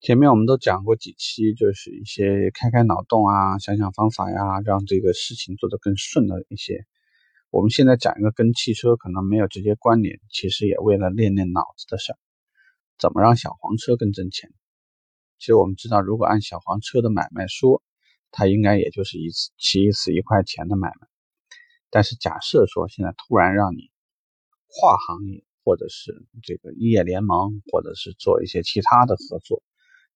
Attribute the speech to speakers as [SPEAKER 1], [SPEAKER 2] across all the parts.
[SPEAKER 1] 前面我们都讲过几期，就是一些开开脑洞啊，想想方法呀，让这个事情做得更顺的一些。我们现在讲一个跟汽车可能没有直接关联，其实也为了练练脑子的事儿，怎么让小黄车更挣钱？其实我们知道，如果按小黄车的买卖说，它应该也就是一次骑一次一块钱的买卖。但是假设说现在突然让你跨行业，或者是这个业联盟，或者是做一些其他的合作。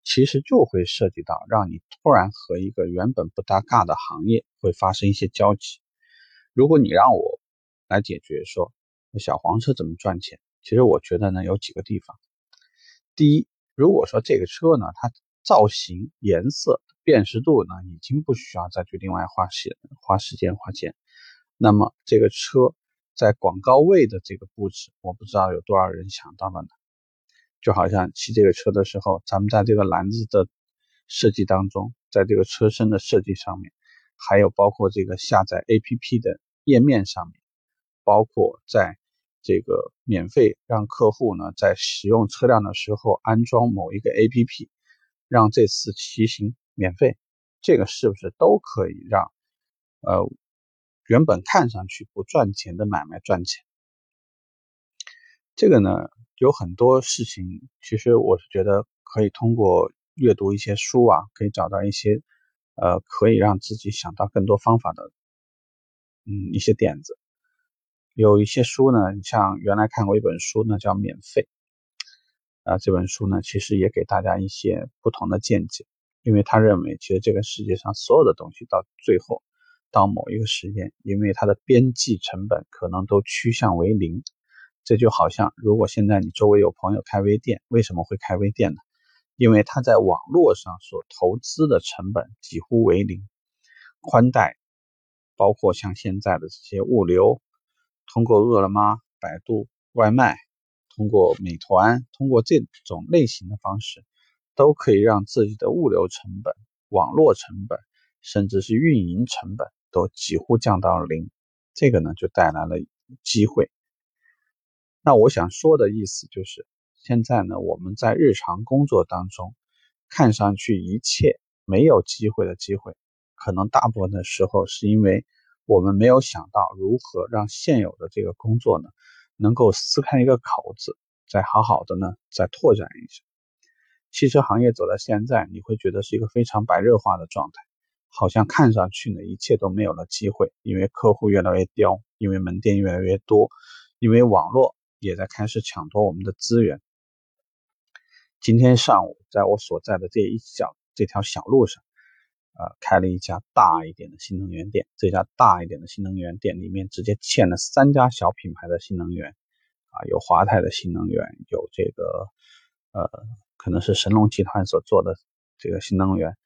[SPEAKER 1] 其实就会涉及到让你突然和一个原本不搭嘎的行业会发生一些交集。如果你让我来解决说小黄车怎么赚钱，其实我觉得呢有几个地方。第一，如果说这个车呢它造型、颜色、辨识度呢已经不需要再去另外花时花时间花钱，那么这个车在广告位的这个布置，我不知道有多少人想到了呢？就好像骑这个车的时候，咱们在这个篮子的设计当中，在这个车身的设计上面，还有包括这个下载 APP 的页面上面，包括在这个免费让客户呢在使用车辆的时候安装某一个 APP，让这次骑行免费，这个是不是都可以让呃原本看上去不赚钱的买卖赚钱？这个呢？有很多事情，其实我是觉得可以通过阅读一些书啊，可以找到一些呃可以让自己想到更多方法的嗯一些点子。有一些书呢，你像原来看过一本书呢，叫《免费》啊，这本书呢其实也给大家一些不同的见解，因为他认为其实这个世界上所有的东西到最后到某一个时间，因为它的边际成本可能都趋向为零。这就好像，如果现在你周围有朋友开微店，为什么会开微店呢？因为他在网络上所投资的成本几乎为零，宽带，包括像现在的这些物流，通过饿了么、百度外卖，通过美团，通过这种类型的方式，都可以让自己的物流成本、网络成本，甚至是运营成本都几乎降到零。这个呢，就带来了机会。那我想说的意思就是，现在呢，我们在日常工作当中，看上去一切没有机会的机会，可能大部分的时候是因为我们没有想到如何让现有的这个工作呢，能够撕开一个口子，再好好的呢，再拓展一下。汽车行业走到现在，你会觉得是一个非常白热化的状态，好像看上去呢，一切都没有了机会，因为客户越来越刁，因为门店越来越多，因为网络。也在开始抢夺我们的资源。今天上午，在我所在的这一小这条小路上，呃，开了一家大一点的新能源店。这家大一点的新能源店里面，直接嵌了三家小品牌的新能源，啊，有华泰的新能源，有这个，呃，可能是神龙集团所做的这个新能源。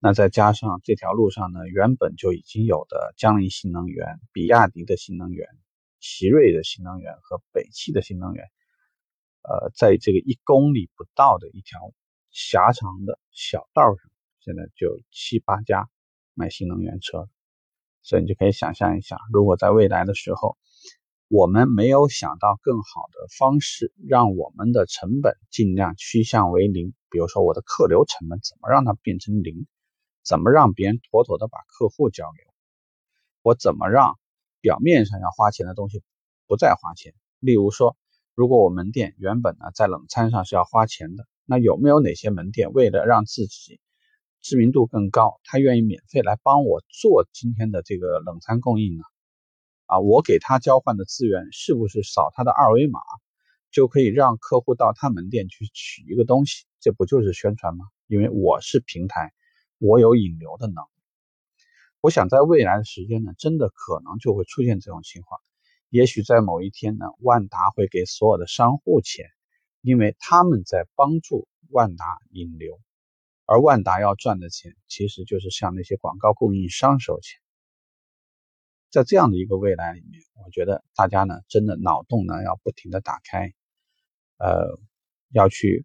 [SPEAKER 1] 那再加上这条路上呢，原本就已经有的江铃新能源、比亚迪的新能源。奇瑞的新能源和北汽的新能源，呃，在这个一公里不到的一条狭长的小道上，现在就七八家卖新能源车，所以你就可以想象一下，如果在未来的时候，我们没有想到更好的方式，让我们的成本尽量趋向为零，比如说我的客流成本怎么让它变成零，怎么让别人妥妥的把客户交给我，我怎么让？表面上要花钱的东西不再花钱。例如说，如果我门店原本呢在冷餐上是要花钱的，那有没有哪些门店为了让自己知名度更高，他愿意免费来帮我做今天的这个冷餐供应呢？啊，我给他交换的资源是不是扫他的二维码就可以让客户到他门店去取一个东西？这不就是宣传吗？因为我是平台，我有引流的能力。我想在未来的时间呢，真的可能就会出现这种情况。也许在某一天呢，万达会给所有的商户钱，因为他们在帮助万达引流，而万达要赚的钱，其实就是向那些广告供应商收钱。在这样的一个未来里面，我觉得大家呢，真的脑洞呢要不停的打开，呃，要去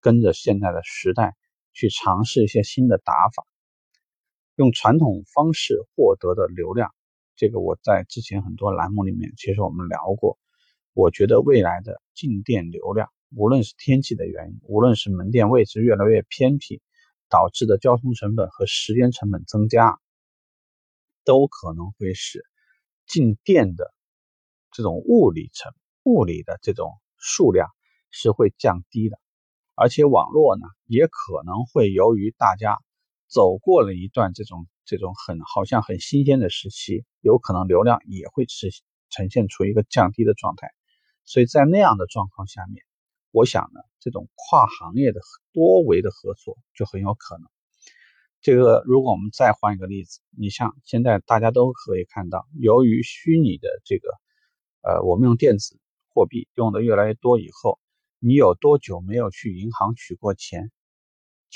[SPEAKER 1] 跟着现在的时代去尝试一些新的打法。用传统方式获得的流量，这个我在之前很多栏目里面，其实我们聊过。我觉得未来的进店流量无论是天气的原因，无论是门店位置越来越偏僻导致的交通成本和时间成本增加，都可能会使进店的这种物理成物理的这种数量是会降低的，而且网络呢也可能会由于大家走过了一段这种这种很好像很新鲜的时期，有可能流量也会呈呈现出一个降低的状态，所以在那样的状况下面。我想呢，这种跨行业的多维的合作就很有可能。这个，如果我们再换一个例子，你像现在大家都可以看到，由于虚拟的这个，呃，我们用电子货币用的越来越多以后，你有多久没有去银行取过钱？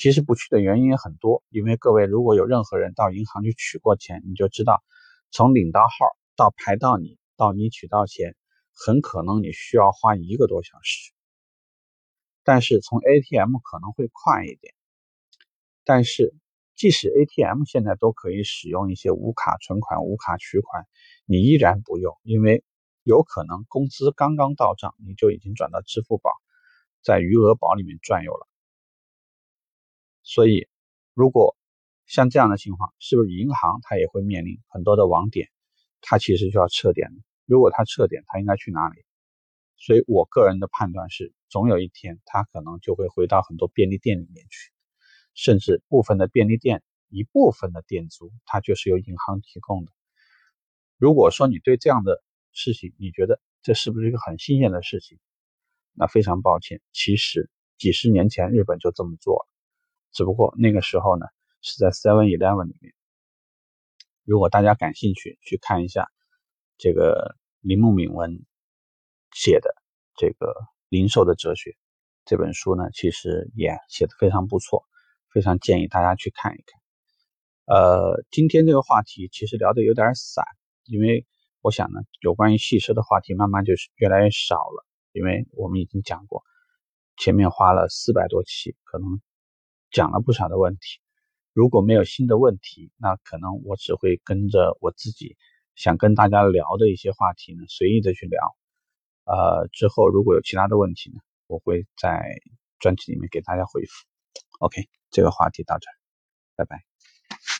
[SPEAKER 1] 其实不去的原因也很多，因为各位如果有任何人到银行去取过钱，你就知道，从领到号到排到你到你取到钱，很可能你需要花一个多小时。但是从 ATM 可能会快一点，但是即使 ATM 现在都可以使用一些无卡存款、无卡取款，你依然不用，因为有可能工资刚刚到账，你就已经转到支付宝，在余额宝里面转悠了。所以，如果像这样的情况，是不是银行它也会面临很多的网点，它其实就要撤点如果它撤点，它应该去哪里？所以我个人的判断是。总有一天，它可能就会回到很多便利店里面去，甚至部分的便利店一部分的店租，它就是由银行提供的。如果说你对这样的事情，你觉得这是不是一个很新鲜的事情？那非常抱歉，其实几十年前日本就这么做了，只不过那个时候呢是在 Seven Eleven 里面。如果大家感兴趣，去看一下这个铃木敏文写的这个。零售的哲学这本书呢，其实也写的非常不错，非常建议大家去看一看。呃，今天这个话题其实聊的有点散，因为我想呢，有关于汽车的话题慢慢就是越来越少了，因为我们已经讲过，前面花了四百多期，可能讲了不少的问题。如果没有新的问题，那可能我只会跟着我自己想跟大家聊的一些话题呢，随意的去聊。呃，之后如果有其他的问题呢，我会在专辑里面给大家回复。OK，这个话题到这儿，拜拜。